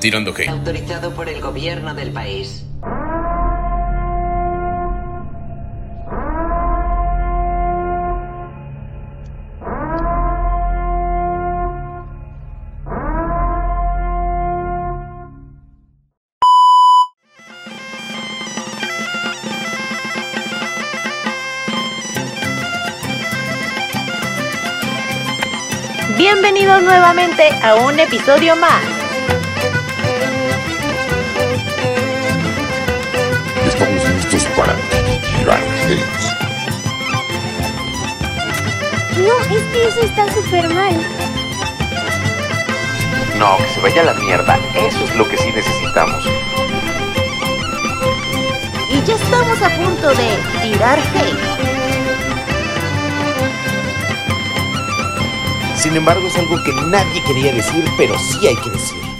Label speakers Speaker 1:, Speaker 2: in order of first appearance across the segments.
Speaker 1: tirando hate.
Speaker 2: Autorizado por el gobierno del país.
Speaker 3: Bienvenidos nuevamente a un episodio más.
Speaker 4: Que eso está súper mal.
Speaker 5: No, que se vaya a la mierda. Eso es lo que sí necesitamos.
Speaker 3: Y ya estamos a punto de tirar hate.
Speaker 5: Sin embargo, es algo que nadie quería decir, pero sí hay que decir.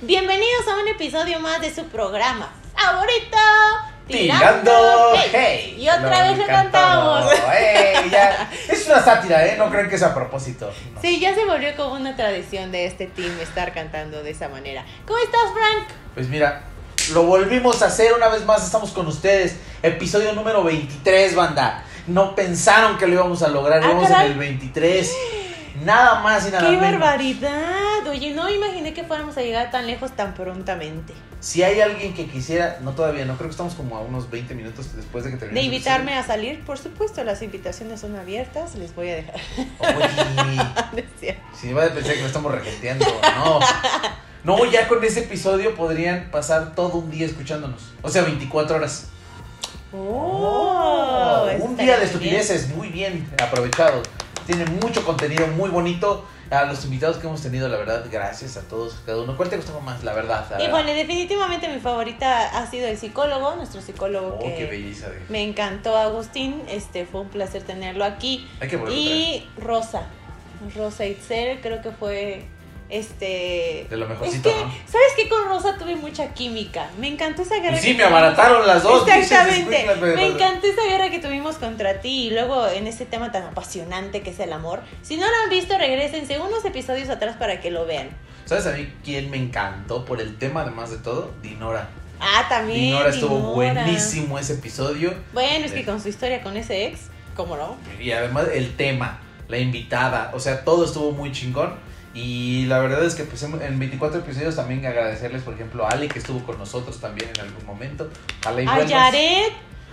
Speaker 6: Bienvenidos a un episodio más de su programa favorito.
Speaker 7: Tirando Hey.
Speaker 6: Y otra
Speaker 7: Lo
Speaker 6: vez
Speaker 7: encantó.
Speaker 6: cantamos.
Speaker 7: Ey, ya. Es una sátira, ¿eh? No creen que es a propósito. No.
Speaker 6: Sí, ya se volvió como una tradición de este team estar cantando de esa manera. ¿Cómo estás, Frank?
Speaker 7: Pues mira, lo volvimos a hacer una vez más. Estamos con ustedes. Episodio número 23, banda. No pensaron que lo íbamos a lograr.
Speaker 6: Ah,
Speaker 7: en el 23. Nada más y nada
Speaker 6: ¡Qué
Speaker 7: menos.
Speaker 6: barbaridad! Oye, no imaginé que fuéramos a llegar tan lejos tan prontamente.
Speaker 7: Si hay alguien que quisiera, no todavía, no creo que estamos como a unos 20 minutos después de que termine.
Speaker 6: De invitarme a salir, por supuesto, las invitaciones son abiertas, les voy a dejar.
Speaker 7: Oye, si va a pensar que lo estamos regenteando, no. No, ya con ese episodio podrían pasar todo un día escuchándonos. O sea, 24 horas.
Speaker 6: Oh, eso
Speaker 7: un día de estupideces muy bien aprovechado. Tiene mucho contenido muy bonito. A los invitados que hemos tenido, la verdad, gracias a todos, a cada uno. ¿Cuál te gustó más, la verdad? La verdad.
Speaker 6: Híjole, definitivamente mi favorita ha sido el psicólogo, nuestro psicólogo
Speaker 7: Oh, qué belleza de.
Speaker 6: me encantó Agustín, este fue un placer tenerlo aquí.
Speaker 7: Hay que volver
Speaker 6: Y Rosa, Rosa Itzel, creo que fue este
Speaker 7: De lo
Speaker 6: es que,
Speaker 7: ¿no?
Speaker 6: ¿sabes qué? Con Rosa tuve mucha química. Me encantó esa guerra.
Speaker 7: Y sí,
Speaker 6: que
Speaker 7: me abarataron las dos.
Speaker 6: Exactamente. Me encantó esa guerra que tuvimos contra ti y luego en ese tema tan apasionante que es el amor. Si no lo han visto, regresense unos episodios atrás para que lo vean.
Speaker 7: ¿Sabes a mí quién me encantó por el tema, además de todo? Dinora.
Speaker 6: Ah, también.
Speaker 7: Dinora estuvo
Speaker 6: Dinora.
Speaker 7: buenísimo ese episodio.
Speaker 6: Bueno, es que
Speaker 7: Eh.
Speaker 6: con su historia con ese ex, ¿cómo no?
Speaker 7: Y además el tema, la invitada, o sea, todo estuvo muy chingón. Y la verdad es que pues, en en 24 episodios también agradecerles, por ejemplo, a Ale que estuvo con nosotros también en algún momento. A la
Speaker 6: A. Yaret.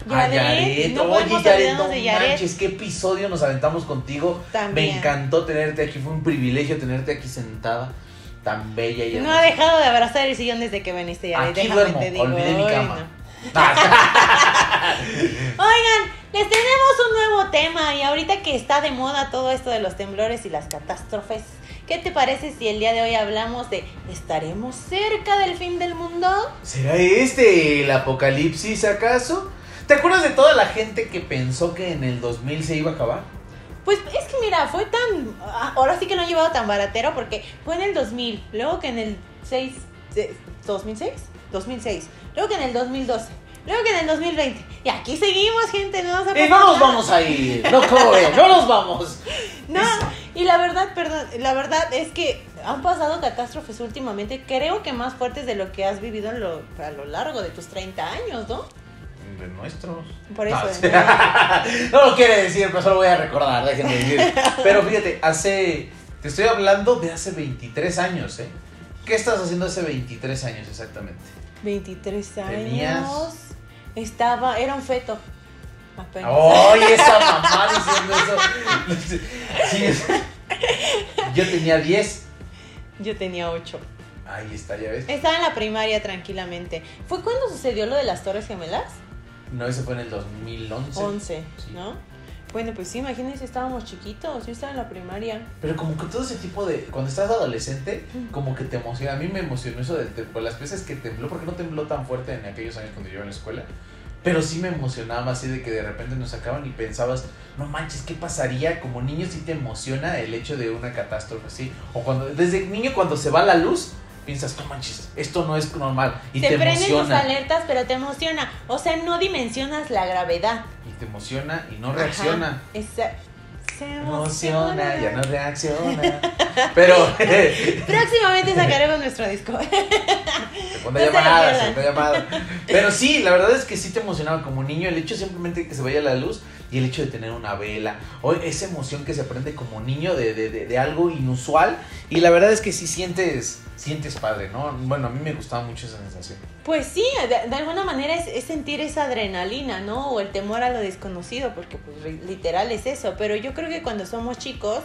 Speaker 7: A Yaret.
Speaker 6: No
Speaker 7: Oye, Yaret, no
Speaker 6: de Yaret.
Speaker 7: manches, qué episodio nos aventamos contigo.
Speaker 6: También.
Speaker 7: Me encantó tenerte aquí, fue un privilegio tenerte aquí sentada, tan bella y
Speaker 6: No ha dejado de abrazar el sillón desde que veniste, Yaret.
Speaker 7: Aquí
Speaker 6: Déjame
Speaker 7: duermo,
Speaker 6: te digo.
Speaker 7: olvidé mi cama.
Speaker 6: no.
Speaker 7: Ah,
Speaker 6: Oigan, les tenemos un nuevo tema y ahorita que está de moda todo esto de los temblores y las catástrofes, ¿qué te parece si el día de hoy hablamos de ¿estaremos cerca del fin del mundo?
Speaker 7: ¿Será este el apocalipsis acaso? ¿Te acuerdas de toda la gente que pensó que en el 2000 se iba a acabar?
Speaker 6: Pues es que mira, fue tan... ah, Ahora sí que no ha llevado tan baratero porque fue en el 2000, luego que en el 6... eh, ¿2006? 2006. Luego que en el 2012. Luego que en el 2020. Y aquí seguimos, gente. No, nos
Speaker 7: Y no nos vamos a ir, no como ven, no nos vamos.
Speaker 6: No, y la verdad, perdón, la verdad es que han pasado catástrofes últimamente, creo que más fuertes de lo que has vivido en lo- a lo largo de tus 30 años, ¿no?
Speaker 7: De nuestros.
Speaker 6: Por eso.
Speaker 7: No,
Speaker 6: ¿no?
Speaker 7: sí. no lo quiere decir, pero solo voy a recordar, déjenme decir. Pero fíjate, hace. Te estoy hablando de hace 23 años, ¿eh? ¿Qué estás haciendo hace 23 años exactamente?
Speaker 6: 23 años.
Speaker 7: Tenías-
Speaker 6: Estaba, era un feto. Apenas.
Speaker 7: ¡Oye, esa mamá diciendo eso! Yo tenía 10.
Speaker 6: Yo tenía 8.
Speaker 7: Ahí está, ya ves.
Speaker 6: Estaba en la primaria tranquilamente. ¿Fue cuando sucedió lo de las Torres Gemelas?
Speaker 7: No, ese fue en el 2011.
Speaker 6: 11,
Speaker 7: Sí.
Speaker 6: ¿no? Bueno, pues sí, imagínense, estábamos chiquitos. Yo estaba en la primaria.
Speaker 7: Pero como que todo ese tipo de... Cuando estás adolescente, como que te emociona. A mí me emocionó eso de, de- pues, las veces que tembló, porque no tembló tan fuerte en aquellos años cuando yo iba en la escuela. Pero sí me emocionaba así de que de repente nos sacaban y pensabas, no manches, ¿qué pasaría? Como niño sí te emociona el hecho de una catástrofe así. O cuando, desde niño cuando se va la luz, piensas, no manches, esto no es normal. Y
Speaker 6: te
Speaker 7: te,
Speaker 6: prenden tus alertas, pero te emociona. O sea, no dimensionas la gravedad.
Speaker 7: Y te emociona y no reacciona.
Speaker 6: Ajá. Se
Speaker 7: Emociona, ya no reacciona. Pero
Speaker 6: Próximamente sacaremos nuestro disco.
Speaker 7: segunda
Speaker 6: No se
Speaker 7: llamada,
Speaker 6: pierdan.
Speaker 7: segunda llamada. Pero sí, la verdad es que sí te emocionaba como niño el hecho simplemente de que se vaya la luz y el hecho de tener una vela. O esa emoción que se aprende como niño de, de, de, de algo inusual. Y la verdad es que sí sientes, sientes padre, ¿no? Bueno, a mí me gustaba mucho esa sensación.
Speaker 6: Pues sí, de, de alguna manera es, es sentir esa adrenalina, ¿no? O el temor a lo desconocido, porque pues literal es eso. Pero yo creo que cuando somos chicos,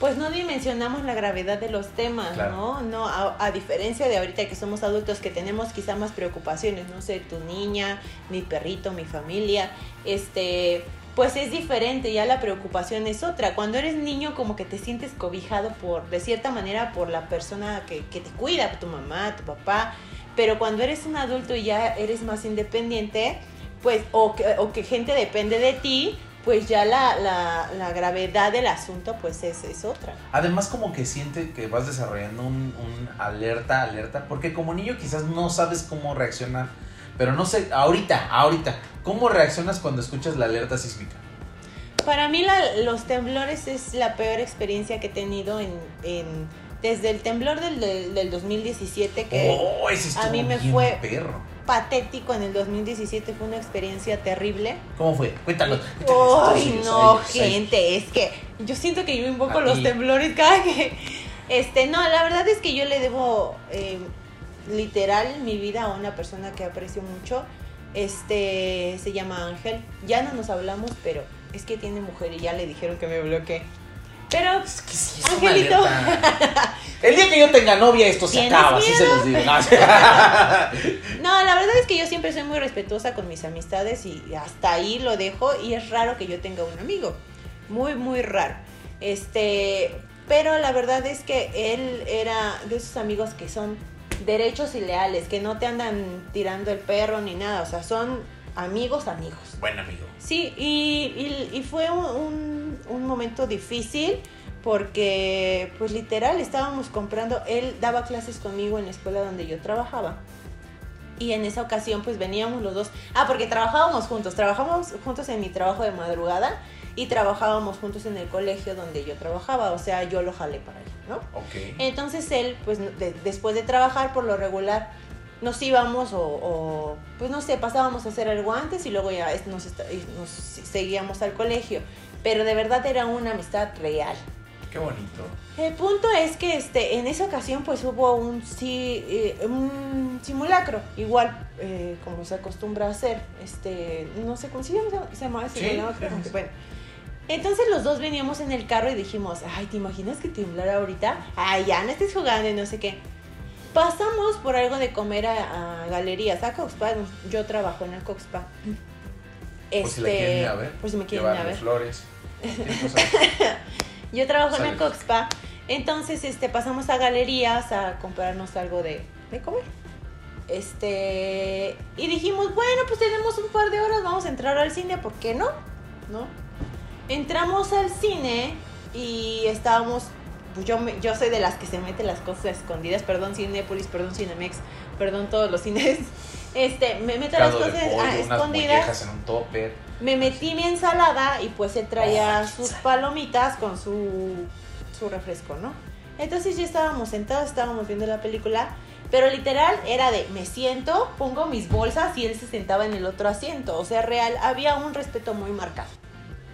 Speaker 6: pues no dimensionamos la gravedad de los temas,
Speaker 7: Claro.
Speaker 6: ¿no? No, a, a diferencia de ahorita que somos adultos que tenemos quizá más preocupaciones, no sé, tu niña, mi perrito, mi familia, este, pues es diferente, ya la preocupación es otra. Cuando eres niño como que te sientes cobijado por, de cierta manera, por la persona que, que te cuida, tu mamá, tu papá, pero cuando eres un adulto y ya eres más independiente, pues, o que, o que gente depende de ti, pues ya la, la, la gravedad del asunto pues es, es otra.
Speaker 7: Además como que siente que vas desarrollando un, un alerta, alerta, porque como niño quizás no sabes cómo reaccionar, pero no sé, ahorita, ahorita, ¿cómo reaccionas cuando escuchas la alerta sísmica?
Speaker 6: Para mí la- los temblores es la peor experiencia que he tenido en, en- desde el temblor del, del, del 2017 que
Speaker 7: oh,
Speaker 6: a mí me fue-
Speaker 7: perro.
Speaker 6: Patético en el 2017 fue una experiencia terrible.
Speaker 7: ¿Cómo fue? Cuéntanos. cuéntanos.
Speaker 6: Ay, no, gente, es que yo siento que yo invoco
Speaker 7: A
Speaker 6: los temblores cada que... Este, no, la verdad es que yo le debo eh, literal mi vida a una persona que aprecio mucho. Este, se llama Ángel. Ya no nos hablamos, pero es que tiene mujer y ya le dijeron que me bloqueé. Pero
Speaker 7: Es que sí, es una
Speaker 6: Angelito.
Speaker 7: El día que yo tenga novia, esto se
Speaker 6: ¿Tienes
Speaker 7: acaba, así se los digo. No,
Speaker 6: No, la verdad es que yo siempre soy muy respetuosa con mis amistades y hasta ahí lo dejo y es raro que yo tenga un amigo. Muy, muy raro. Este, pero la verdad es que él era de esos amigos que son derechos y leales, que no te andan tirando el perro ni nada, o sea, son amigos, amigos.
Speaker 7: Buen amigo.
Speaker 6: Sí, y, y- y fue un, momento difícil porque, pues literal, estábamos comprando, él daba clases conmigo en la escuela donde yo trabajaba. Y en esa ocasión, pues veníamos los dos. Ah, porque trabajábamos juntos. Trabajábamos juntos en mi trabajo de madrugada y trabajábamos juntos en el colegio donde yo trabajaba. O sea, yo lo jalé para allá, ¿no?
Speaker 7: Ok.
Speaker 6: Entonces él, pues de- después de trabajar, por lo regular, nos íbamos o, o, pues no sé, pasábamos a hacer algo antes y luego ya nos, nos seguíamos al colegio. Pero de verdad era una amistad real.
Speaker 7: Qué bonito.
Speaker 6: El punto es que este, en esa ocasión pues hubo un, sí, eh, un simulacro, igual eh, como se acostumbra a hacer. Este, no sé cómo se llama, se llama
Speaker 7: Sí,
Speaker 6: simulacro.
Speaker 7: sí.
Speaker 6: Bueno, entonces los dos veníamos en el carro y dijimos, ay, ¿te imaginas que temblara ahorita? Ay, ya no estés jugando y no sé qué. Pasamos por algo de comer a, a galerías, a Coxpa, yo trabajo en la Coxpa.
Speaker 7: Por si la quieren ir a ver.
Speaker 6: por si me quieren ir a
Speaker 7: llevarle
Speaker 6: ver.
Speaker 7: flores.
Speaker 6: Yo trabajo en
Speaker 7: Sale.
Speaker 6: Coxpa, entonces este, pasamos a galerías a comprarnos algo de, de comer. Este, y dijimos, bueno, pues tenemos un par de horas, vamos a entrar al cine, ¿por qué no? ¿No? Entramos al cine y estábamos, pues yo, me- yo soy de las que se mete las cosas escondidas, perdón Cinépolis, perdón Cinemex, perdón todos los cines. Este, me meto las cosas
Speaker 7: pollo,
Speaker 6: ah,
Speaker 7: unas
Speaker 6: escondidas.
Speaker 7: en un topper.
Speaker 6: Me metí mi ensalada y pues él traía
Speaker 7: Oh,
Speaker 6: sus palomitas con su, su refresco, ¿no? Entonces ya estábamos sentados, estábamos viendo la película, pero literal era de me siento, pongo mis bolsas y él se sentaba en el otro asiento. O sea, real, había un respeto muy marcado,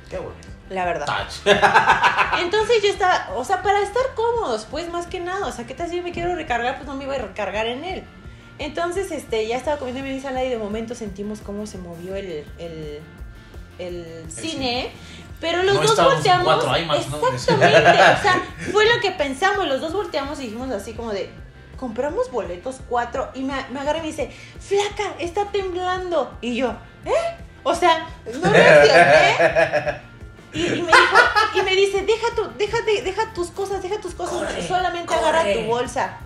Speaker 7: Qué bonito.
Speaker 6: La verdad. Entonces yo estaba, o sea, para estar cómodos, pues más que nada, o sea, ¿qué tal si yo me quiero recargar? Pues no me iba a recargar en él. Entonces, este, ya estaba comiendo mi ensalada y de momento sentimos cómo se movió el, el, el cine. Pero los
Speaker 7: No
Speaker 6: dos volteamos.
Speaker 7: 4 IMAX, ¿no?
Speaker 6: Exactamente. o sea, fue lo que pensamos. Los dos volteamos y dijimos así como de. Compramos boletos cuatro y me, me agarra y me dice, flaca, está temblando. Y yo, ¿eh? O sea, no reaccioné. Y, y me dijo, y me dice, deja tu, déjate, deja tus cosas, deja tus cosas,
Speaker 7: Corre,
Speaker 6: solamente
Speaker 7: corre.
Speaker 6: agarra tu bolsa.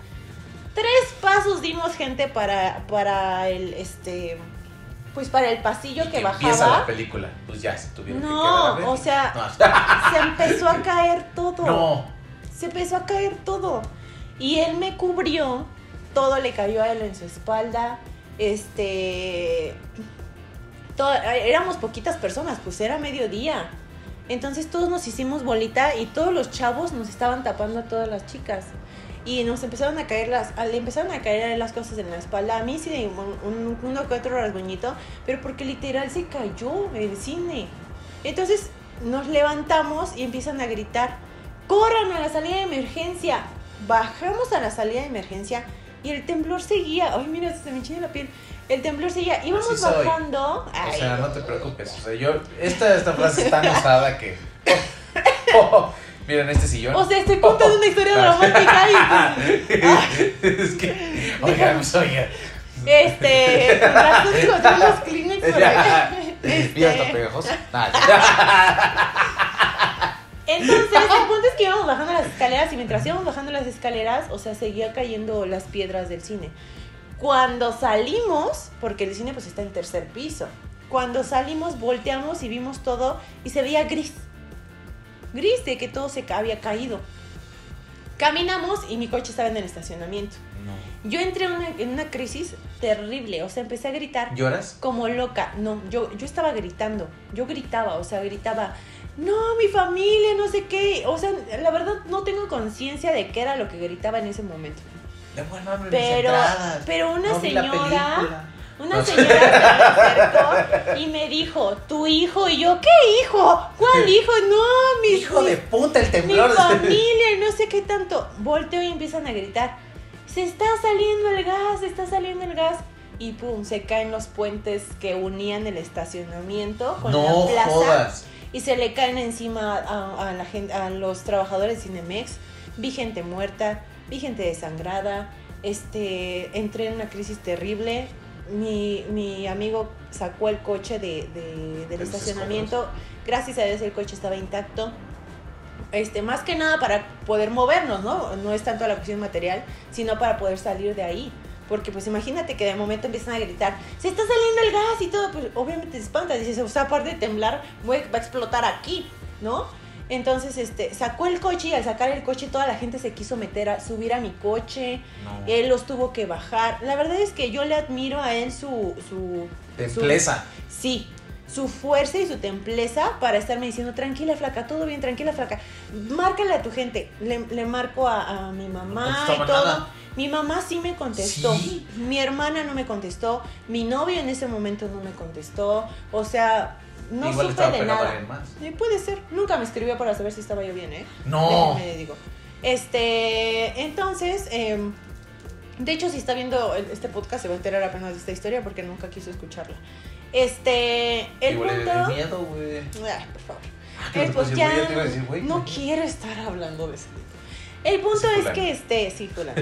Speaker 6: Tres pasos dimos gente para, para el este pues para el pasillo que
Speaker 7: Empieza la
Speaker 6: bajaba.
Speaker 7: película. Pues ya se tuvieron que
Speaker 6: No, o sea,
Speaker 7: No.
Speaker 6: se empezó a caer todo.
Speaker 7: No.
Speaker 6: Se empezó a caer todo. Y él me cubrió todo le cayó a él en su espalda. Este. todo- éramos poquitas personas, pues era mediodía. Entonces todos nos hicimos bolita y todos los chavos nos estaban tapando a todas las chicas. Y nos empezaron a caer las, le a caer las cosas en la espalda. A mí sí, un, un- uno otro rasguñito, pero porque literal se cayó el cine. Entonces nos levantamos y empiezan a gritar, corran a la salida de emergencia. Bajamos a la salida de emergencia y el temblor seguía. Ay, mira, se me enchina la piel. El temblor seguía. Íbamos
Speaker 7: Así soy.
Speaker 6: bajando.
Speaker 7: O
Speaker 6: Ay,
Speaker 7: sea, no te preocupes. O sea, yo. Esta, esta frase es tan usada que. Oh, oh, miren este sillón.
Speaker 6: O sea, estoy contando una historia dramática y
Speaker 7: es que. Oigan, oigan.
Speaker 6: este, razón encontrar los Kleenex por ahí.
Speaker 7: Mira, está
Speaker 6: Este,
Speaker 7: pegajoso. Nah,
Speaker 6: entonces, el punto es que íbamos bajando las escaleras y mientras íbamos bajando las escaleras, o sea, seguía cayendo las piedras del cine. Cuando salimos, porque el cine pues está en tercer piso, cuando salimos volteamos y vimos todo y se veía gris. Gris de que todo se había caído. Caminamos y mi coche estaba en el estacionamiento.
Speaker 7: no.
Speaker 6: Yo entré en una, en una crisis terrible, o sea, empecé a gritar
Speaker 7: ¿Lloras?
Speaker 6: como loca. No, yo, yo estaba gritando, yo gritaba, o sea, gritaba, no, mi familia, no sé qué. O sea, la verdad no tengo conciencia de qué era lo que gritaba en ese momento.
Speaker 7: Mis
Speaker 6: Pero, pero una
Speaker 7: No
Speaker 6: señora, una señora se me acercó y me dijo, tu hijo, y yo, ¿qué hijo? ¿Cuál hijo? No, mi
Speaker 7: Hijo de puta, el
Speaker 6: mi
Speaker 7: temblor.
Speaker 6: familia no sé qué tanto. Volteo y empiezan a gritar, se está saliendo el gas, se está saliendo el gas. Y pum, se caen los puentes que unían el estacionamiento con
Speaker 7: No
Speaker 6: la plaza.
Speaker 7: jodas.
Speaker 6: Y se le caen encima a, a la gente, a los trabajadores de Cinemex. Vi gente muerta, vi gente desangrada. Este, entré en una crisis terrible. Mi, mi amigo sacó el coche de, de- del estacionamiento. Gracias a Dios el coche estaba intacto. Este, más que nada para poder movernos, ¿no? No es tanto la cuestión material, sino para poder salir de ahí. Porque pues imagínate que de momento empiezan a gritar, se está saliendo el gas y todo, pues obviamente te espantas, dices, o sea, aparte de temblar, voy- va a explotar aquí, ¿no? Entonces, este, sacó el coche y al sacar el coche toda la gente se quiso meter a subir a mi coche,
Speaker 7: No.
Speaker 6: él los tuvo que bajar. La verdad es que yo le admiro a él su, su,
Speaker 7: Templeza.
Speaker 6: Sí, su fuerza y su templeza para estarme diciendo, tranquila flaca, todo bien, tranquila flaca. Márcale a tu gente. Le, le marco a, a mi mamá y todo.
Speaker 7: nada.
Speaker 6: Mi mamá sí me contestó.
Speaker 7: ¿Sí?
Speaker 6: Mi hermana no me contestó. Mi novio en ese momento no me contestó. O sea, no
Speaker 7: Igual
Speaker 6: supe de nada.
Speaker 7: más.
Speaker 6: Sí, puede ser. Nunca me escribió para saber si estaba yo bien, ¿eh?
Speaker 7: No.
Speaker 6: Le digo. Este, entonces, em, de hecho, si está viendo este podcast, se va a enterar apenas de esta historia porque nunca quiso escucharla. Este, el
Speaker 7: Igual
Speaker 6: punto.
Speaker 7: miedo, güey.
Speaker 6: Ay, por favor.
Speaker 7: ¿Qué
Speaker 6: Eh, pues
Speaker 7: decir,
Speaker 6: ya
Speaker 7: decir,
Speaker 6: no quiero estar hablando de eso. El punto es que este, sí, fulano.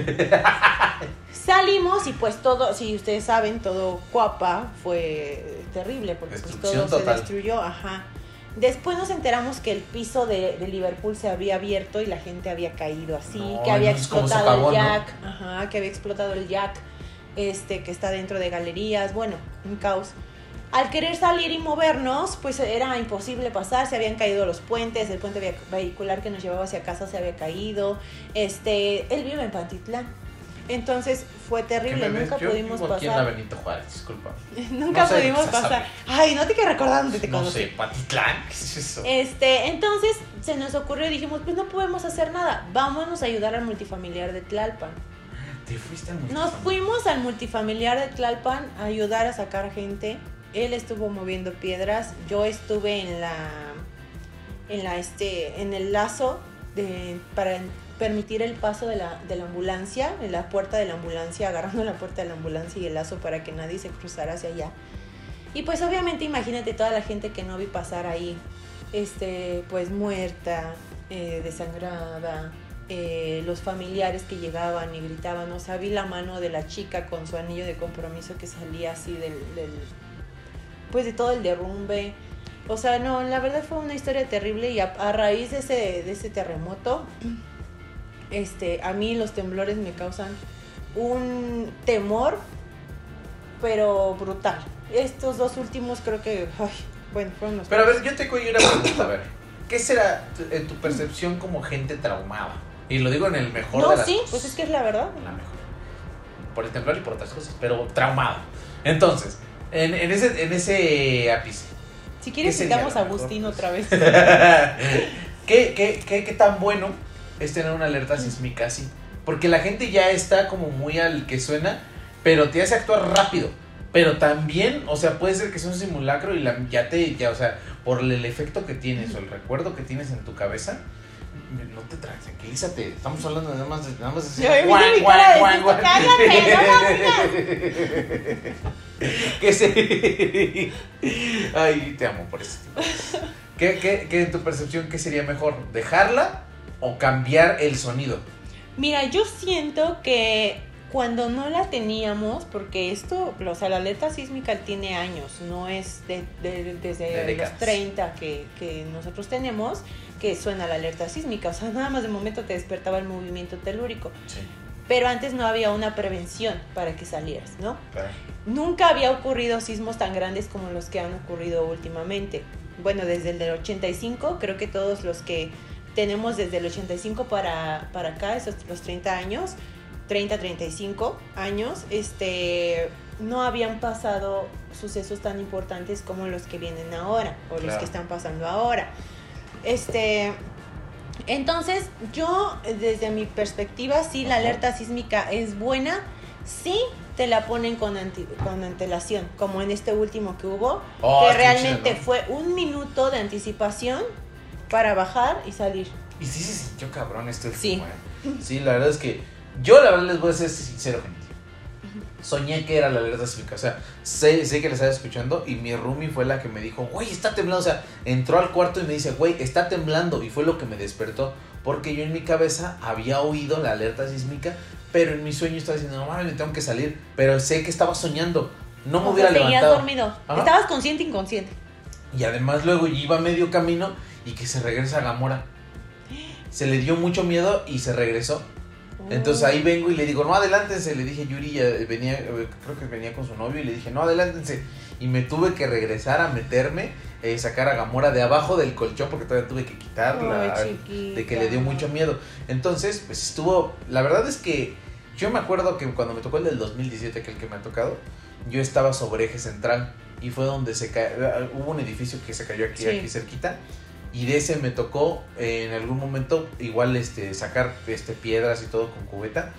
Speaker 6: Salimos y pues todo, si ustedes saben, todo Cuapa fue terrible porque pues todo
Speaker 7: total.
Speaker 6: se destruyó, ajá. Después nos enteramos que el piso de, de Liverpool se había abierto y la gente había caído así,
Speaker 7: No,
Speaker 6: que había explotado el
Speaker 7: ¿no?
Speaker 6: jack, ajá, que había explotado el jack, este, que está dentro de galerías, bueno, un caos. Al querer salir y movernos, pues era imposible pasar, se habían caído los puentes, el puente vehicular que nos llevaba hacia casa se había caído. Este, él vive en Pantitlán. Entonces fue
Speaker 7: ¿Qué
Speaker 6: terrible, nunca
Speaker 7: Yo
Speaker 6: pudimos
Speaker 7: vivo aquí en la
Speaker 6: pasar.
Speaker 7: Benito Juárez, disculpa.
Speaker 6: nunca
Speaker 7: No sé,
Speaker 6: pudimos pasar. Ay, no te que recordar dónde te
Speaker 7: No
Speaker 6: conocí.
Speaker 7: sé, Patitlán, ¿qué es eso?
Speaker 6: Este, entonces se nos ocurrió y dijimos, pues no podemos hacer nada, vámonos a ayudar al multifamiliar de Tlalpan.
Speaker 7: Te fuiste al
Speaker 6: Nos
Speaker 7: multifamiliar.
Speaker 6: fuimos al multifamiliar de Tlalpan a ayudar a sacar gente. Él estuvo moviendo piedras, yo estuve en la en la este en el lazo de, para permitir el paso de la, de la ambulancia, en la puerta de la ambulancia, agarrando la puerta de la ambulancia y el lazo para que nadie se cruzara hacia allá. Y pues obviamente imagínate toda la gente que no vi pasar ahí, este, pues muerta, eh, desangrada, eh, los familiares que llegaban y gritaban, o sea, vi la mano de la chica con su anillo de compromiso que salía así del, del pues de todo el derrumbe. O sea, no, la verdad fue una historia terrible y a, a raíz de ese, de ese terremoto, este, a mí los temblores me causan un temor, pero brutal. Estos dos últimos creo que, ay, bueno, fueron los
Speaker 7: Pero a ver, yo te cojo una pregunta, a ver. ¿Qué será tu, en tu percepción como gente traumada? Y lo digo en el mejor de
Speaker 6: No,
Speaker 7: las
Speaker 6: sí, pues es que es la verdad.
Speaker 7: La mejor. por el temblor y por otras cosas, pero traumado. Entonces, en, en ese, en ese ápice,
Speaker 6: Si quieres,
Speaker 7: ¿Qué sería
Speaker 6: citamos a? Agustín otra vez.
Speaker 7: ¿Qué, qué, qué, qué tan bueno es tener una alerta sísmica así? Porque la gente ya está como muy al que suena, pero te hace actuar rápido. Pero también, o sea, puede ser que sea un simulacro y la, ya te, ya, o sea, por el efecto que tienes o el recuerdo que tienes en tu cabeza, no te tranquilízate. Estamos hablando nada más de, nada más de
Speaker 6: Ya me viste mi cara de susto,
Speaker 7: que se... Ay, te amo por eso. ¿Qué, qué, qué en tu percepción, qué sería mejor? ¿Dejarla o cambiar el sonido?
Speaker 6: Mira, yo siento que cuando no la teníamos, porque esto, o sea, la alerta sísmica tiene años, no es de, de- desde
Speaker 7: De
Speaker 6: los 30 que, que nosotros tenemos que suena la alerta sísmica, o sea, nada más de momento te despertaba el movimiento telúrico,
Speaker 7: Sí,
Speaker 6: pero antes no había una prevención para que salieras, ¿no?
Speaker 7: claro.
Speaker 6: Nunca había ocurrido sismos tan grandes como los que han ocurrido últimamente. Bueno, desde el del 85, creo que todos los que tenemos desde el 85 para, para acá, esos los 30 años, 30, 35 años, este, no habían pasado sucesos tan importantes como los que vienen ahora o los que están pasando ahora. Este, entonces, yo desde mi perspectiva, sí, la alerta sísmica es buena, sí te la ponen con, anti- con antelación, como en este último que hubo,
Speaker 7: Oh,
Speaker 6: que realmente
Speaker 7: chido, ¿no?
Speaker 6: fue un minuto de anticipación para bajar y salir.
Speaker 7: Y sí se sintió cabrón este
Speaker 6: Sí.
Speaker 7: ¿eh? Sí, la verdad es que yo la verdad les voy a ser sincero, gente. Soñé que era la alerta sísmica, o sea, sé, sé que la estaba escuchando y mi roomie fue la que me dijo, güey, está temblando, o sea, entró al cuarto y me dice, güey, está temblando y fue lo que me despertó, porque yo en mi cabeza había oído la alerta sísmica, pero en mi sueño estaba diciendo, no mames, me tengo que salir, pero sé que estaba soñando, no me
Speaker 6: O
Speaker 7: hubiera
Speaker 6: sea,
Speaker 7: levantado.
Speaker 6: dormido.
Speaker 7: Ajá.
Speaker 6: Estabas consciente inconsciente.
Speaker 7: Y además luego iba medio camino y que se regresa a Gamora. Se le dio mucho miedo y se regresó. Entonces ahí vengo y le digo, no, adelántense. Le dije, Yuri, ya venía, eh, creo que venía con su novio y le dije, no, adelántense. Y me tuve que regresar a meterme, eh, sacar a Gamora de abajo del colchón porque todavía tuve que quitarla.
Speaker 6: Ay,
Speaker 7: de que le dio mucho miedo. Entonces, pues estuvo, la verdad es que yo me acuerdo que cuando me tocó el del 2017, que el que me ha tocado, yo estaba sobre eje central y fue donde se ca- hubo un edificio que se cayó aquí,
Speaker 6: Sí.
Speaker 7: aquí cerquita. Y de ese me tocó eh, en algún momento igual este sacar este piedras y todo con cubeta.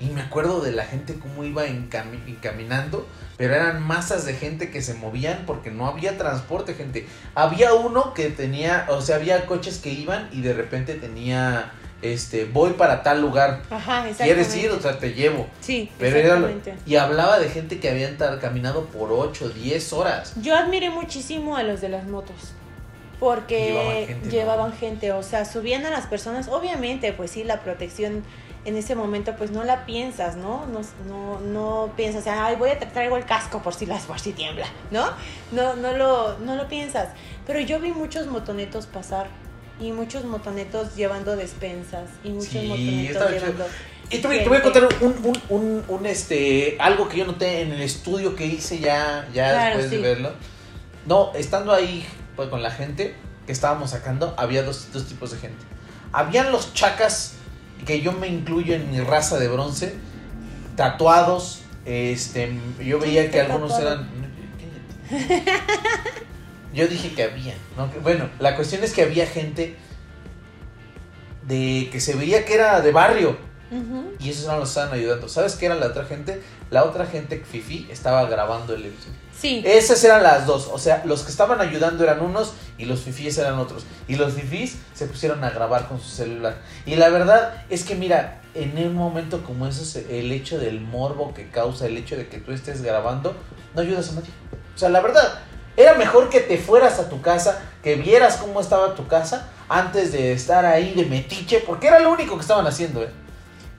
Speaker 7: Y me acuerdo de la gente cómo iba encami- encaminando, pero eran masas de gente que se movían porque no había transporte, gente. Había uno que tenía, o sea, había coches que iban y de repente tenía, este, voy para tal lugar.
Speaker 6: Ajá.
Speaker 7: ¿Quieres ir? O sea, te llevo.
Speaker 6: Sí,
Speaker 7: Pero era lo-
Speaker 6: exactamente.
Speaker 7: y hablaba de gente que habían caminado por 8, 10 horas.
Speaker 6: Yo admiré muchísimo a los de las motos. Porque
Speaker 7: Llevaban gente, ¿no?
Speaker 6: llevaban gente, o sea, subían a las personas. Obviamente, pues sí, la protección en ese momento, pues no la piensas, ¿no? No, no, no piensas, ay, voy a tra- traigo el casco por si las por si tiembla, ¿no? No, no lo, no lo piensas. Pero yo vi muchos motonetos pasar y muchos motonetos llevando despensas y muchos
Speaker 7: Sí,
Speaker 6: motonetos llevando.
Speaker 7: Y te, voy- te voy a contar un, un, un, un, este, algo que yo noté en el estudio que hice ya, ya
Speaker 6: Claro,
Speaker 7: después
Speaker 6: sí.
Speaker 7: de verlo. No, estando ahí pues, con la gente que estábamos sacando, había dos, dos tipos de gente. Habían los chacas, que yo me incluyo en mi raza de bronce, tatuados. Este, yo veía que algunos
Speaker 6: tatuado?
Speaker 7: eran. Yo dije que había. Bueno, la cuestión es que había gente de que se veía que era de barrio. Y esos los que estaban ayudando. ¿Sabes qué era la otra gente? La otra gente, Fifi, estaba grabando el episodio.
Speaker 6: Sí.
Speaker 7: Esas eran las dos. O sea, los que estaban ayudando eran unos y los fifís eran otros. Y los fifís se pusieron a grabar con su celular. Y la verdad es que, mira, en un momento como esos, el hecho del morbo que causa, el hecho de que tú estés grabando, no ayudas a nadie. O sea, la verdad, era mejor que te fueras a tu casa, que vieras cómo estaba tu casa, antes de estar ahí de metiche, porque era lo único que estaban haciendo, ¿eh?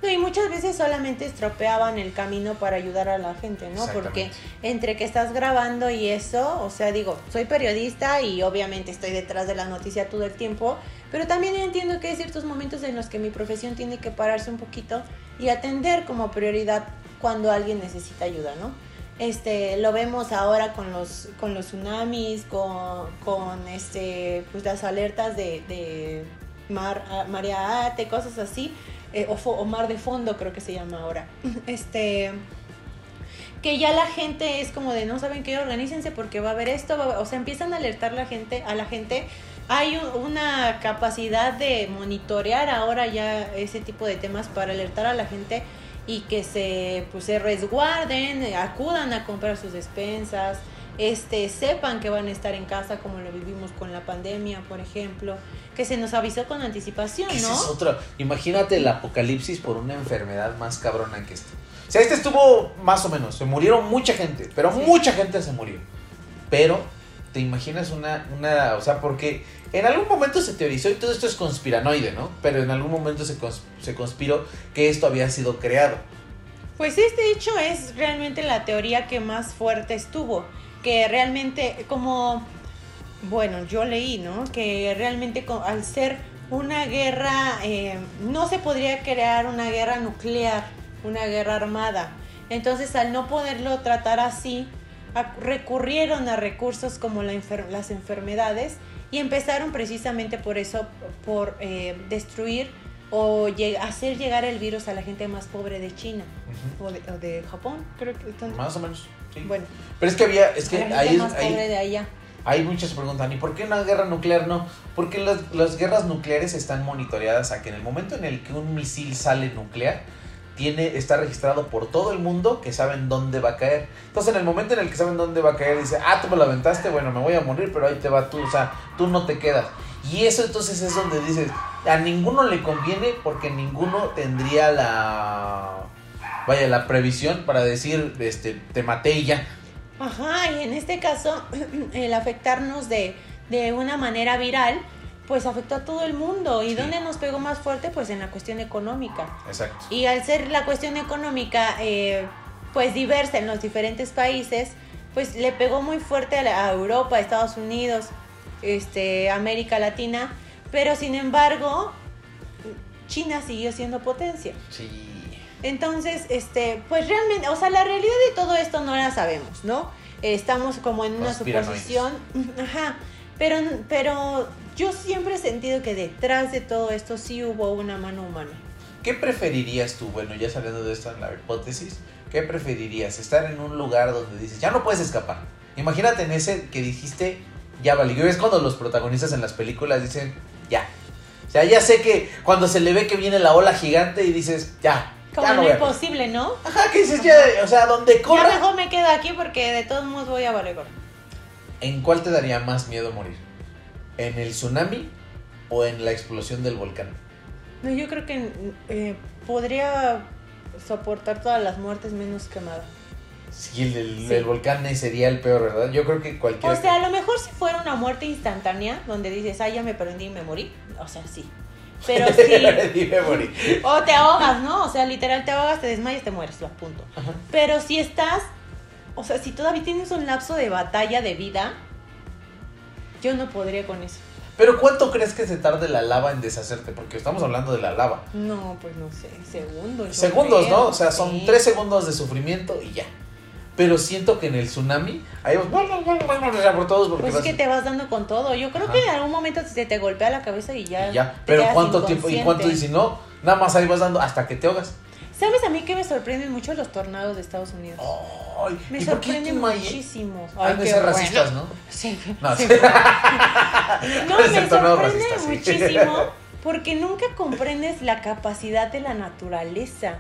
Speaker 6: No, y muchas veces solamente estropeaban el camino para ayudar a la gente, ¿no? Porque entre que estás grabando y eso, o sea, digo, soy periodista y obviamente estoy detrás de la noticia todo el tiempo, pero también entiendo que hay ciertos momentos en los que mi profesión tiene que pararse un poquito y atender como prioridad cuando alguien necesita ayuda, ¿no? Este, lo vemos ahora con los, con los tsunamis, con, con este, pues las alertas de, de mar, marea ate, cosas así, eh, o, mar de fondo creo que se llama ahora. Este, que ya la gente es como de no saben qué, organícense porque va a haber esto, va a haber-". o sea, empiezan a alertar la gente, a la gente. Hay un- una capacidad de monitorear ahora ya ese tipo de temas para alertar a la gente y que se pues se resguarden, acudan a comprar sus despensas, este sepan que van a estar en casa como lo vivimos con la pandemia, por ejemplo, que se nos avisó con anticipación, ¿no?
Speaker 7: es otro. Imagínate el apocalipsis por una enfermedad más cabrona que esta. O sea, este estuvo más o menos. Se murieron mucha gente, pero
Speaker 6: Sí.
Speaker 7: mucha gente se murió. Pero, ¿te imaginas una, una. O sea, porque en algún momento se teorizó, y todo esto es conspiranoide, ¿no? Pero en algún momento se, cons- se conspiró que esto había sido creado.
Speaker 6: Pues este hecho es realmente la teoría que más fuerte estuvo, que realmente como, bueno, yo leí, ¿no? Que realmente al ser una guerra, eh, no se podría crear una guerra nuclear, una guerra armada. Entonces al no poderlo tratar así, recurrieron a recursos como la enfer- las enfermedades y empezaron precisamente por eso, por eh, destruir o lleg- hacer llegar el virus a la gente más pobre de China o de, o de Japón, creo que
Speaker 7: Más o menos. Sí.
Speaker 6: Bueno,
Speaker 7: Pero es que había. Es que ahí,
Speaker 6: más
Speaker 7: ahí-
Speaker 6: pobre de allá.
Speaker 7: Hay muchas que preguntan, ¿y por qué una guerra nuclear no? Porque las, las guerras nucleares están monitoreadas a que en el momento en el que un misil sale nuclear, tiene, está registrado por todo el mundo que saben dónde va a caer. Entonces en el momento en el que saben dónde va a caer, dice, ah, tú me lo aventaste, bueno, me voy a morir, pero ahí te va tú, o sea, tú no te quedas. Y eso entonces es donde dices, a ninguno le conviene porque ninguno tendría la, vaya, la previsión para decir, este, te maté y ya.
Speaker 6: Ajá, y en este caso, el afectarnos de, de una manera viral, pues afectó a todo el mundo. ¿Y
Speaker 7: Sí.
Speaker 6: dónde nos pegó más fuerte? Pues en la cuestión económica.
Speaker 7: Exacto.
Speaker 6: Y al ser la cuestión económica, eh, pues diversa en los diferentes países, pues le pegó muy fuerte a, la- a Europa, Estados Unidos, este, América Latina, pero sin embargo, China siguió siendo potencia.
Speaker 7: Sí.
Speaker 6: Entonces, este, pues realmente, o sea, la realidad de todo esto no la sabemos, ¿no? Estamos como en una suposición, ajá, pero, pero yo siempre he sentido que detrás de todo esto sí hubo una mano humana.
Speaker 7: ¿Qué preferirías tú? Bueno, ya saliendo de esto en la hipótesis, ¿qué preferirías? Estar en un lugar donde dices, ya no puedes escapar. Imagínate en ese que dijiste, ya vale. ¿Ves cuando los protagonistas en las películas dicen, ya? O sea, ya sé que cuando se le ve que viene la ola gigante y dices, ya.
Speaker 6: Como
Speaker 7: ya no
Speaker 6: imposible, ¿no?
Speaker 7: Ajá, que dices, ya, o sea, donde corra.
Speaker 6: mejor me quedo aquí porque de todos modos voy a gorro.
Speaker 7: ¿En cuál te daría más miedo morir? ¿En el tsunami o en la explosión del volcán?
Speaker 6: No, yo creo que eh, podría soportar todas las muertes menos quemada.
Speaker 7: Sí, el, el-
Speaker 6: Sí.
Speaker 7: el volcán sería el peor, ¿verdad? Yo creo que cualquiera.
Speaker 6: O sea, a lo mejor si fuera una muerte instantánea, donde dices, ah, ya me prendí y me morí. O sea, sí. Pero sí. O te ahogas, ¿no? O sea, literal te ahogas, te desmayas, te mueres, lo apunto.
Speaker 7: Ajá.
Speaker 6: Pero si estás, o sea, si todavía tienes un lapso de batalla de vida, yo no podría con eso.
Speaker 7: Pero ¿cuánto crees que se tarde la lava en deshacerte? Porque estamos hablando de la lava.
Speaker 6: No, pues no sé, segundos.
Speaker 7: Segundos,
Speaker 6: creo,
Speaker 7: ¿no? O sea, son
Speaker 6: sí.
Speaker 7: tres segundos de sufrimiento y ya. Pero siento que en el tsunami, ahí vas por todos porque
Speaker 6: Pues es
Speaker 7: vas-
Speaker 6: que te vas dando con todo. Yo creo
Speaker 7: Ajá.
Speaker 6: que en algún momento se te golpea la cabeza y ya.
Speaker 7: y ya.
Speaker 6: te
Speaker 7: Pero ¿cuánto tiempo? ¿Y cuánto? Y si no, nada más ahí vas dando hasta que te ahogas.
Speaker 6: ¿Sabes a mí que me sorprenden mucho los tornados de Estados Unidos?
Speaker 7: Ay,
Speaker 6: me
Speaker 7: ¿y por qué
Speaker 6: sorprenden muchísimo.
Speaker 7: Han de
Speaker 6: qué
Speaker 7: ser
Speaker 6: bueno.
Speaker 7: racistas, ¿no?
Speaker 6: Sí.
Speaker 7: No,
Speaker 6: sí. me sorprende
Speaker 7: sí.
Speaker 6: muchísimo porque nunca comprendes la capacidad de la naturaleza.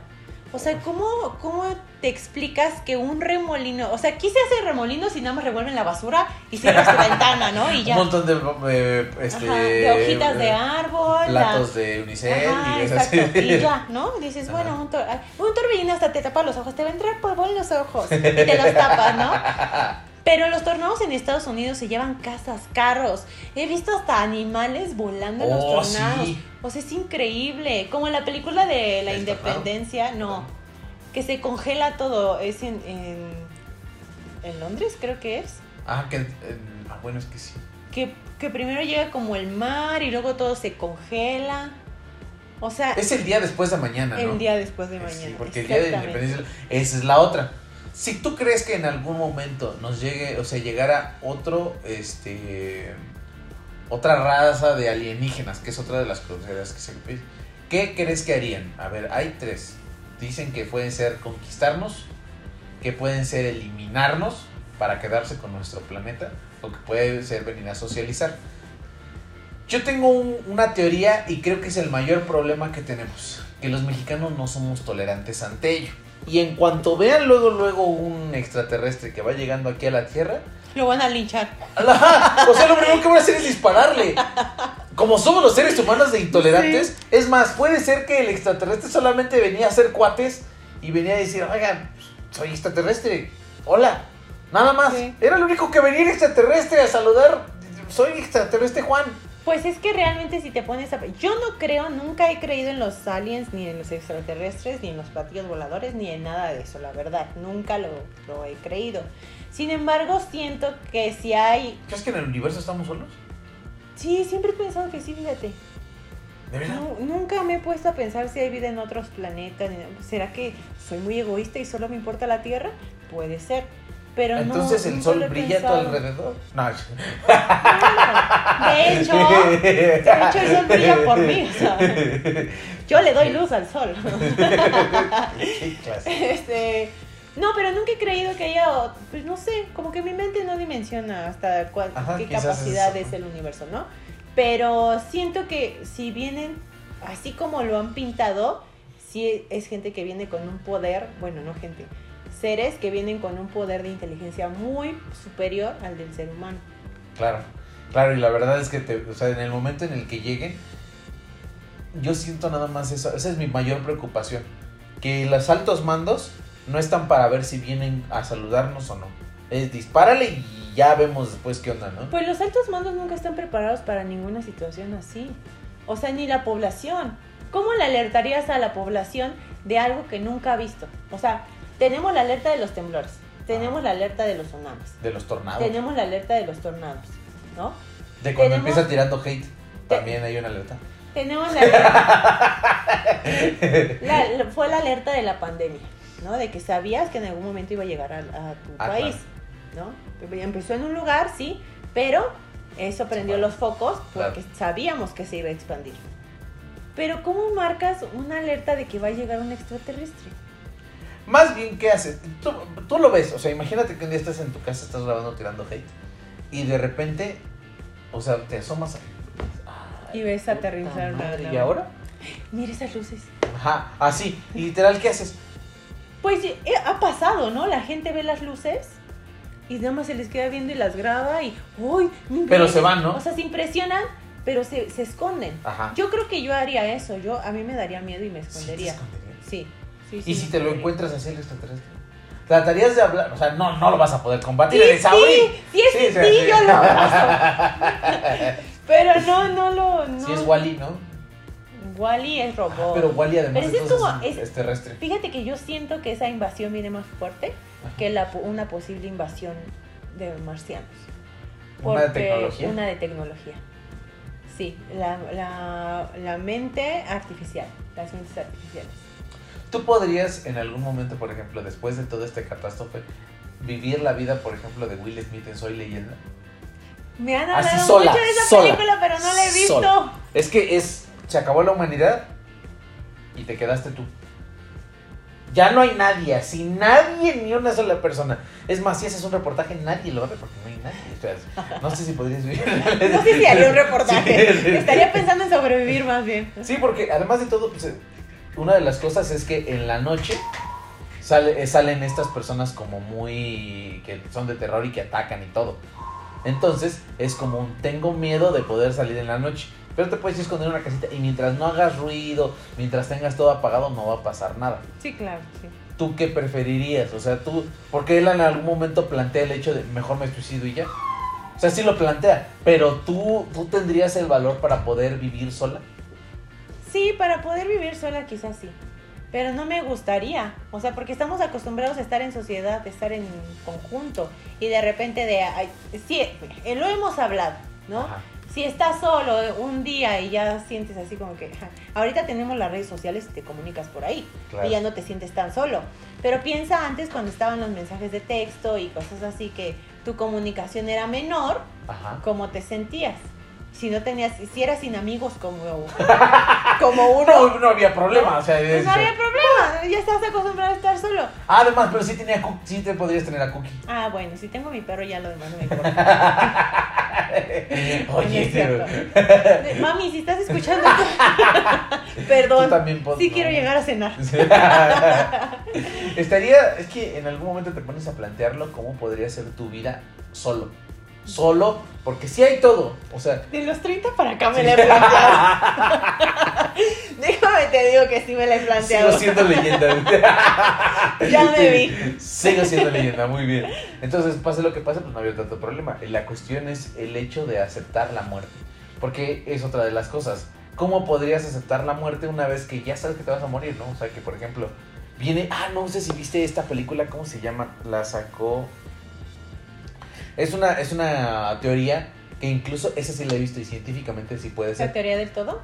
Speaker 6: O sea, ¿cómo, ¿cómo te explicas que un remolino, o sea, aquí se hace remolinos y nada más revuelven la basura y cierras tu ventana, ¿no? Y ya.
Speaker 7: Un montón de, eh, este,
Speaker 6: Ajá, de hojitas de árbol.
Speaker 7: Platos
Speaker 6: la-
Speaker 7: de unicel
Speaker 6: Ajá,
Speaker 7: y esas
Speaker 6: exacto. Y ya, ¿no? Dices,
Speaker 7: Ajá.
Speaker 6: bueno, un, tor- un torbellino hasta te tapa los ojos, te va a entrar polvo en los ojos y te los tapas, ¿no? Pero los tornados en Estados Unidos se llevan casas, carros. He visto hasta animales volando en
Speaker 7: Oh,
Speaker 6: los tornados.
Speaker 7: sí.
Speaker 6: O sea, es increíble. Como en la película de la
Speaker 7: ¿El
Speaker 6: independencia, no. Que se congela todo. Es en, en, en Londres, creo que es.
Speaker 7: Ah, que, eh, bueno, es que sí.
Speaker 6: Que, que primero llega como el mar y luego todo se congela. O sea,
Speaker 7: Es el día después de mañana, ¿no?
Speaker 6: el día después de
Speaker 7: Eh,
Speaker 6: mañana.
Speaker 7: Sí, porque el día de la independencia, esa es la otra. Si tú crees que en algún momento nos llegue, o sea, llegara otro, este, otra raza de alienígenas, que es otra de las cruceras que se ¿qué crees que harían? A ver, hay tres. Dicen que pueden ser conquistarnos, que pueden ser eliminarnos para quedarse con nuestro planeta o que puede ser venir a socializar. Yo tengo un- una teoría y creo que es el mayor problema que tenemos, que los mexicanos no somos tolerantes ante ello. Y en cuanto vean luego luego un extraterrestre que va llegando aquí a la Tierra,
Speaker 6: Lo van a linchar.
Speaker 7: O sea, lo primero que voy a hacer es dispararle. Como somos los seres humanos de intolerantes, es más, puede ser que el extraterrestre solamente venía a hacer cuates y venía a decir, oigan, soy extraterrestre, hola, nada más.
Speaker 6: Sí.
Speaker 7: Era lo único que venía el extraterrestre a saludar, soy extraterrestre Juan.
Speaker 6: Pues es que realmente si te pones a... Yo no creo, nunca he creído en los aliens, ni en los extraterrestres, ni en los platillos voladores, ni en nada de eso, la verdad. Nunca lo, lo he creído. Sin embargo, siento que si hay...
Speaker 7: ¿Crees que en el universo estamos solos?
Speaker 6: Sí, siempre he pensado que sí, fíjate.
Speaker 7: ¿De verdad?
Speaker 6: Nu- nunca me he puesto a pensar si hay vida en otros planetas. ¿Será que soy muy egoísta y solo me importa la Tierra? Puede ser. Pero no,
Speaker 7: Entonces el
Speaker 6: nunca
Speaker 7: sol brilla a tu alrededor. No,
Speaker 6: De hecho, de hecho el sol brilla por mí. o sea, yo le doy luz al sol. Este, no, pero nunca he creído que haya, pues no sé, como que mi mente no dimensiona hasta cuál,
Speaker 7: Ajá,
Speaker 6: qué
Speaker 7: es
Speaker 6: capacidad es el universo, ¿no? Pero siento que si vienen así como lo han pintado, sí es gente que viene con un poder, bueno, no gente, seres que vienen con un poder de inteligencia muy superior al del ser humano.
Speaker 7: Claro, claro, y la verdad es que te, o sea, en el momento en el que lleguen, yo siento nada más eso, esa es mi mayor preocupación, que los altos mandos no están para ver si vienen a saludarnos o no. Es dispárale y ya vemos después qué onda, ¿no?
Speaker 6: Pues los altos mandos nunca están preparados para ninguna situación así. O sea, ni la población. ¿Cómo le alertarías a la población de algo que nunca ha visto? O sea, tenemos la alerta de los temblores, tenemos la alerta de los tsunamis,
Speaker 7: De los tornados.
Speaker 6: tenemos la alerta de los tornados, ¿no?
Speaker 7: De cuando
Speaker 6: tenemos-
Speaker 7: empieza tirando hate, también hay una alerta.
Speaker 6: Tenemos la alerta. la- fue la alerta de la pandemia, ¿no? De que sabías que en algún momento iba a llegar a, a tu
Speaker 7: Ah,
Speaker 6: país, ¿no? Empezó en un lugar, sí, pero eso prendió los focos porque sabíamos que se iba a expandir. Pero ¿cómo marcas una alerta de que va a llegar un extraterrestre?
Speaker 7: Más bien, ¿qué haces? Tú, tú lo ves, o sea, imagínate que un día estás en tu casa, estás grabando tirando hate, y de repente, o sea, te asomas a...
Speaker 6: Y ves aterrizar una
Speaker 7: madre, ¿Y ahora?
Speaker 6: Mira esas luces.
Speaker 7: Ajá, así. Y literal, ¿qué haces?
Speaker 6: Pues eh, ha pasado, ¿no? La gente ve las luces y nada más se les queda viendo y las graba y ¡Uy!
Speaker 7: Pero
Speaker 6: inventes".
Speaker 7: se van, ¿no?
Speaker 6: O sea, se impresionan, pero se, se esconden.
Speaker 7: Ajá.
Speaker 6: Yo creo que yo haría eso. Yo A mí me daría miedo y me
Speaker 7: ¿Sí te
Speaker 6: escondería. Sí. Sí, sí,
Speaker 7: ¿Y si te lo encuentras así el extraterrestre? Tratarías de hablar, o sea, no, no lo vas a poder combatir.
Speaker 6: Sí, sí,
Speaker 7: Sí,
Speaker 6: sí,
Speaker 7: sí, sí.
Speaker 6: yo lo abrazo. Pero no, no lo. No.
Speaker 7: Si es Wally, ¿no?
Speaker 6: Wally es robot.
Speaker 7: Pero Wally además
Speaker 6: Pero es como-
Speaker 7: es,
Speaker 6: es-
Speaker 7: es terrestre.
Speaker 6: Fíjate que yo siento que esa invasión viene más fuerte
Speaker 7: Ajá.
Speaker 6: que la, una posible invasión de marcianos.
Speaker 7: ¿Una de tecnología?
Speaker 6: Una de tecnología. Sí, la, la, la mente artificial, las mentes artificiales.
Speaker 7: ¿Tú podrías en algún momento, por ejemplo, después de toda esta catástrofe, vivir la vida, por ejemplo, de Will Smith en Soy Leyenda?
Speaker 6: Me han
Speaker 7: Así
Speaker 6: hablado
Speaker 7: sola,
Speaker 6: mucho de esa
Speaker 7: sola,
Speaker 6: película, pero no la he visto.
Speaker 7: sola. Es que es, se acabó la humanidad y te quedaste tú. Ya no hay nadie, así nadie, ni una sola persona. Es más, si haces un reportaje, nadie lo va a ver porque no hay nadie. O sea, no sé si podrías vivir.
Speaker 6: No sé si haría un reportaje.
Speaker 7: Sí, sí, sí.
Speaker 6: Estaría pensando en sobrevivir más bien.
Speaker 7: Sí, porque además de todo, pues, una de las cosas es que en la noche sale, eh, salen estas personas como muy. que son de terror y que atacan y todo. Entonces es como un tengo miedo de poder salir en la noche. Pero te puedes esconder en una casita y mientras no hagas ruido, mientras tengas todo apagado, no va a pasar nada.
Speaker 6: Sí, claro, sí.
Speaker 7: ¿Tú qué preferirías? O sea, tú, porque él en algún momento plantea el hecho de mejor me suicido y ya. O sea, sí lo plantea, pero tú, tú tendrías el valor para poder vivir sola.
Speaker 6: Sí, para poder vivir sola quizás sí. Pero no me gustaría. O sea, porque estamos acostumbrados a estar en sociedad, a estar en conjunto. Y de repente de... ay, sí, eh, lo hemos hablado, ¿no?
Speaker 7: Ajá.
Speaker 6: Si estás solo un día y ya sientes así como que... ja, Ahorita tenemos las redes sociales y te comunicas por ahí.
Speaker 7: Claro.
Speaker 6: Y ya no te sientes tan solo. Pero piensa antes cuando estaban los mensajes de texto y cosas así que tu comunicación era menor,
Speaker 7: Ajá.
Speaker 6: ¿cómo te sentías? Si no tenías, si eras sin amigos como, como uno,
Speaker 7: No, no había problema, o sea,
Speaker 6: pues
Speaker 7: es-
Speaker 6: no había problema. ya, estás acostumbrado a estar solo.
Speaker 7: Ah, además, pero sí, tenía, sí te podrías tener a Cookie.
Speaker 6: Ah, bueno, si tengo mi perro ya lo demás no me importa.
Speaker 7: Oye,
Speaker 6: es. Mami, si estás escuchando Perdón.
Speaker 7: También
Speaker 6: sí
Speaker 7: no.
Speaker 6: quiero llegar a cenar.
Speaker 7: Estaría, es que en algún momento te pones a plantearlo cómo podría ser tu vida solo. Solo, porque sí hay todo. O sea,
Speaker 6: De los 30 para acá me la he planteado. Déjame te digo que sí me la he planteado.
Speaker 7: sigo siendo leyenda.
Speaker 6: Ya me vi.
Speaker 7: Sigo siendo leyenda, muy bien. Entonces, pase lo que pase, pues no había tanto problema. La cuestión es el hecho de aceptar la muerte. Porque es otra de las cosas. ¿Cómo podrías aceptar la muerte una vez que ya sabes que te vas a morir, no? O sea, que por ejemplo, viene. Ah, no sé si viste esta película, ¿cómo se llama? La sacó. Es una, es una teoría que incluso esa sí la he visto y científicamente sí puede
Speaker 6: ¿La
Speaker 7: ser.
Speaker 6: teoría del todo?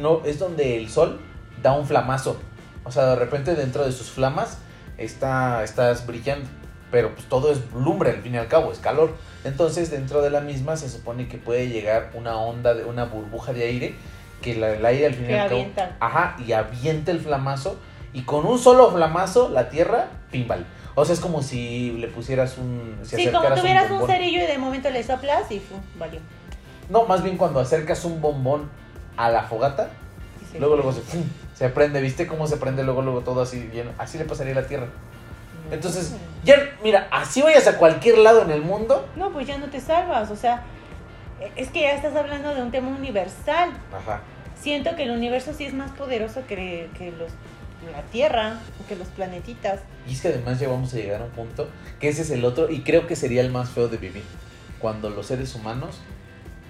Speaker 7: No, es donde el sol da un flamazo. O sea, de repente dentro de sus flamas está, estás brillando. Pero pues todo es lumbre al fin y al cabo, es calor. Entonces dentro de la misma se supone que puede llegar una onda, de una burbuja de aire, que la- el aire al fin y al cabo...
Speaker 6: avienta.
Speaker 7: Ajá, y avienta el flamazo. Y con un solo flamazo la tierra, pimbal. O sea, es como si le pusieras un... si
Speaker 6: Sí, como tuvieras un cerillo y de momento le soplas y fu, valió.
Speaker 7: No, más bien cuando acercas un bombón a la fogata, Luego, luego se, ¡fum! se prende, ¿viste cómo se prende luego, luego todo así lleno? Así le pasaría a la Tierra. Entonces, ya, mira, así vayas a cualquier lado en el mundo.
Speaker 6: No, pues ya no te salvas, o sea, es que ya estás hablando de un tema universal.
Speaker 7: Ajá.
Speaker 6: Siento que el universo sí es más poderoso que, que los, la Tierra, que los planetitas.
Speaker 7: Y es que además ya vamos a llegar a un punto que ese es el otro y creo que sería el más feo de vivir. Cuando los seres humanos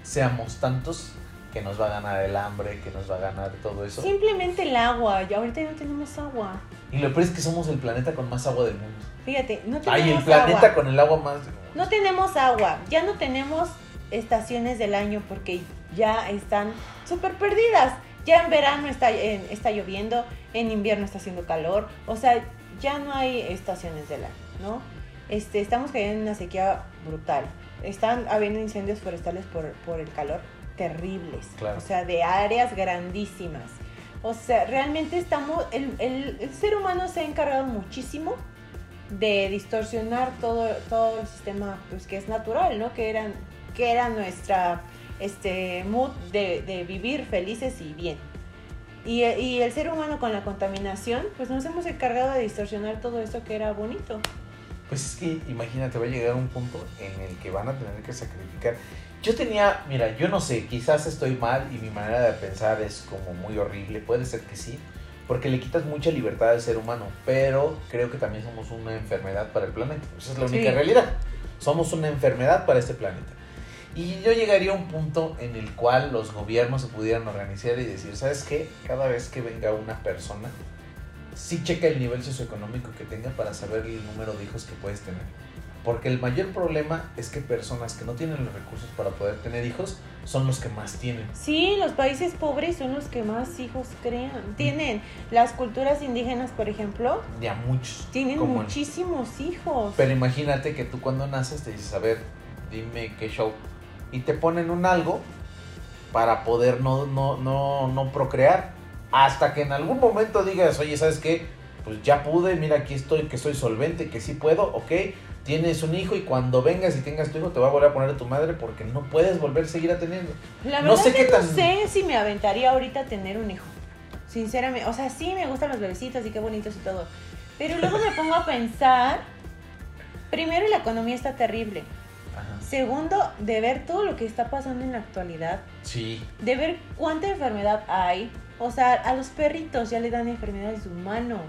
Speaker 7: seamos tantos que nos va a ganar el hambre, que nos va a ganar todo eso.
Speaker 6: Simplemente el agua, y ahorita no tenemos agua.
Speaker 7: Y lo peor es que somos el planeta con más agua del mundo.
Speaker 6: Fíjate, no tenemos
Speaker 7: Ay, el planeta
Speaker 6: agua.
Speaker 7: con el agua más...
Speaker 6: No tenemos agua, ya no tenemos estaciones del año porque ya están súper perdidas. Ya en verano está, en- está lloviendo, en invierno está haciendo calor, o sea, ya no hay estaciones del año, ¿no? Este, estamos cayendo en una sequía brutal. Están habiendo incendios forestales por, por el calor terribles,
Speaker 7: Claro.
Speaker 6: o sea, de áreas grandísimas. O sea, realmente estamos, el, el- el ser humano se ha encargado muchísimo de distorsionar todo, todo el sistema pues, que es natural, ¿no? Que, eran, que era nuestra este, mood de, de vivir felices y bien. Y, y el ser humano con la contaminación, pues nos hemos encargado de distorsionar todo eso que era bonito.
Speaker 7: Pues es que imagínate, va a llegar un punto en el que van a tener que sacrificar. Yo tenía, mira, yo no sé, quizás estoy mal y mi manera de pensar es como muy horrible, puede ser que sí, porque le quitas mucha libertad al ser humano, pero creo que también somos una enfermedad para el planeta. Esa es la única
Speaker 6: Sí.
Speaker 7: realidad. Somos una enfermedad para este planeta. Y yo llegaría a un punto en el cual los gobiernos se pudieran organizar y decir, ¿sabes qué? Cada vez que venga una persona, sí checa el nivel socioeconómico que tenga para saber el número de hijos que puedes tener. Porque el mayor problema es que personas que no tienen los recursos para poder tener hijos son los que más tienen.
Speaker 6: Sí, los países pobres son los que más hijos crean. Tienen las culturas indígenas, por ejemplo,
Speaker 7: Ya muchos.
Speaker 6: tienen muchísimos hijos.
Speaker 7: Pero imagínate que tú cuando naces te dices, a ver, dime qué show. Y te ponen un algo para poder no, no, no, no procrear. Hasta que en algún momento digas, oye, ¿sabes qué? Pues ya pude, mira, aquí estoy, que soy solvente, que sí puedo, ok. Tienes un hijo y cuando vengas y tengas tu hijo te va a volver a poner a tu madre porque no puedes volver a seguir a teniendo.
Speaker 6: La
Speaker 7: No
Speaker 6: verdad
Speaker 7: sé
Speaker 6: que
Speaker 7: qué
Speaker 6: no
Speaker 7: tan-
Speaker 6: sé si me aventaría ahorita a tener un hijo. Sinceramente, o sea, sí me gustan los bebecitos y qué bonitos y todo. Pero luego me pongo a pensar, primero la economía está terrible. Segundo, de ver todo lo que está pasando en la actualidad,
Speaker 7: Sí.
Speaker 6: de ver cuánta enfermedad hay. O sea, a los perritos ya le dan enfermedades humanos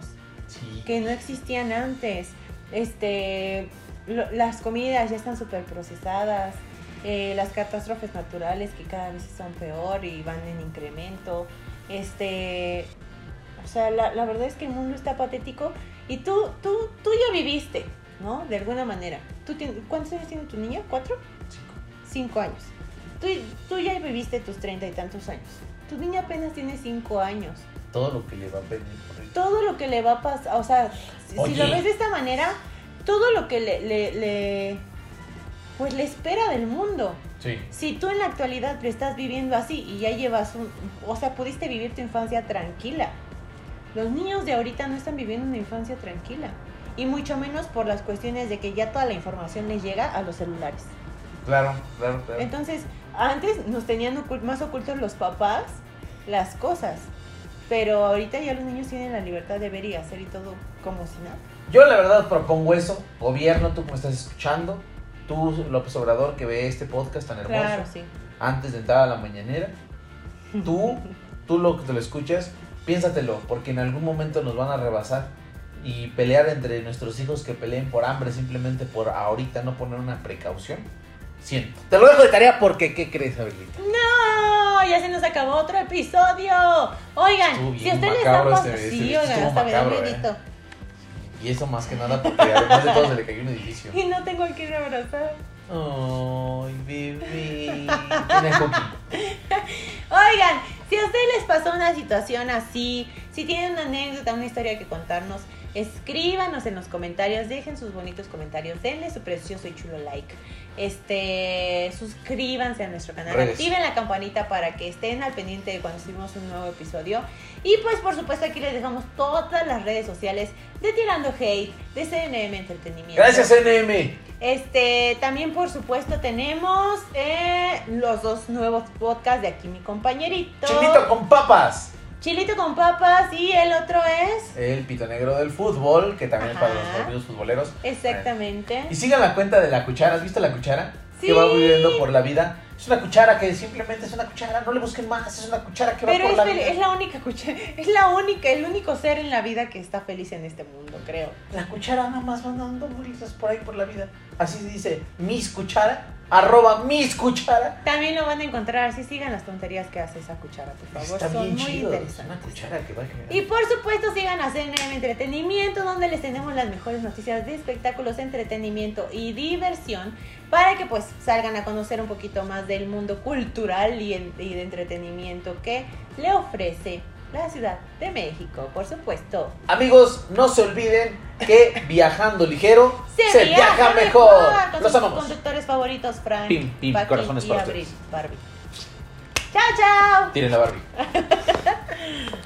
Speaker 7: Sí.
Speaker 6: que no existían antes. Este, lo- las comidas ya están súper procesadas. eh, las catástrofes naturales que cada vez son peor y van en incremento. Este, o sea, la, la verdad es que el mundo está patético y tú, tú, tú ya viviste, ¿no? De alguna manera. ¿Tú tien- ¿Cuántos años tiene tu niña? ¿Cuatro? Cinco años. Tú, tú ya viviste tus treinta y tantos años. Tu niña apenas tiene cinco años
Speaker 7: Todo lo que le va a venir por ahí.
Speaker 6: todo lo que le va a pasar, o sea, si, si lo ves de esta manera, todo lo que le, le, le- pues le espera del mundo.
Speaker 7: Sí.
Speaker 6: Si tú en la actualidad lo estás viviendo así y ya llevas un, o sea, pudiste vivir tu infancia tranquila, Los niños de ahorita no están viviendo una infancia tranquila. Y mucho menos por las cuestiones de que ya toda la información les llega a los celulares.
Speaker 7: Claro, claro, claro.
Speaker 6: Entonces, antes nos tenían ocult- más ocultos los papás las cosas. Pero ahorita ya los niños tienen la libertad de ver y hacer y todo como si nada.
Speaker 7: Yo la verdad propongo eso. Gobierno, tú que me estás escuchando. Tú, López Obrador, que ve este podcast tan hermoso.
Speaker 6: Claro, sí.
Speaker 7: Antes de entrar a la mañanera. Tú, tú lo que te lo escuchas, piénsatelo, porque en algún momento nos van a rebasar. Y pelear entre nuestros hijos que peleen por hambre simplemente por ahorita no poner una precaución. Siento. Te lo dejo de tarea porque, ¿qué crees, Abelita?
Speaker 6: ¡No! Ya se nos acabó otro episodio. Oigan, si
Speaker 7: bien
Speaker 6: a usted le
Speaker 7: macabro
Speaker 6: está
Speaker 7: este-
Speaker 6: pasando.
Speaker 7: este-
Speaker 6: Sí,
Speaker 7: este
Speaker 6: oigan, hasta me da
Speaker 7: ¿eh? Y eso más que nada porque además de todo se le cayó un edificio.
Speaker 6: Y no tengo a quien abrazar.
Speaker 7: Ay, bebé.
Speaker 6: Oigan, si a ustedes les pasó una situación así, si tienen una anécdota, una historia que contarnos, escríbanos en los comentarios, dejen sus bonitos comentarios, denle su precioso y chulo like. Este, suscríbanse a nuestro canal,
Speaker 7: Redes.
Speaker 6: activen la campanita para que estén al pendiente de cuando subimos un nuevo episodio. Y pues por supuesto aquí les dejamos todas las redes sociales de Tirando Hate, de CNM Entretenimiento.
Speaker 7: Gracias, NM.
Speaker 6: Este, también por supuesto tenemos eh, los dos nuevos podcasts de aquí mi compañerito.
Speaker 7: Chilito con papas.
Speaker 6: Chilito con papas y el otro es
Speaker 7: El pito negro del fútbol, que también es para los amigos futboleros.
Speaker 6: exactamente.
Speaker 7: Y sigan la cuenta de la cuchara. ¿Has visto la cuchara?
Speaker 6: Sí.
Speaker 7: Que va viviendo por la vida. Es una cuchara que simplemente es una cuchara. No le busquen más. Es una cuchara que va
Speaker 6: Pero
Speaker 7: por
Speaker 6: es,
Speaker 7: la vida.
Speaker 6: es la única cuchara, es la única, el único ser en la vida que está feliz en este mundo, creo.
Speaker 7: La cuchara nada más van dando vueltas por ahí por la vida. Así se dice mis cuchara. Arroba mis cuchara.
Speaker 6: También lo van a encontrar, si sigan las tonterías que hace esa cuchara, por favor,
Speaker 7: Está
Speaker 6: son
Speaker 7: bien
Speaker 6: muy
Speaker 7: chido. Una
Speaker 6: interesantes.
Speaker 7: cuchara que va a generar.
Speaker 6: Y por supuesto sigan a CNM Entretenimiento, donde les tenemos las mejores noticias de espectáculos, entretenimiento y diversión, para que pues salgan a conocer un poquito más del mundo cultural y de entretenimiento que le ofrece la Ciudad de México, por supuesto.
Speaker 7: Amigos, no se olviden que viajando ligero
Speaker 6: Se,
Speaker 7: viaja, mejor.
Speaker 6: Con
Speaker 7: Los
Speaker 6: sus
Speaker 7: amamos.
Speaker 6: conductores favoritos, Frank,
Speaker 7: Pim, pim,
Speaker 6: Paqui
Speaker 7: corazones
Speaker 6: y
Speaker 7: para
Speaker 6: Abril. Barbie. Chao, chao.
Speaker 7: Tienen la Barbie.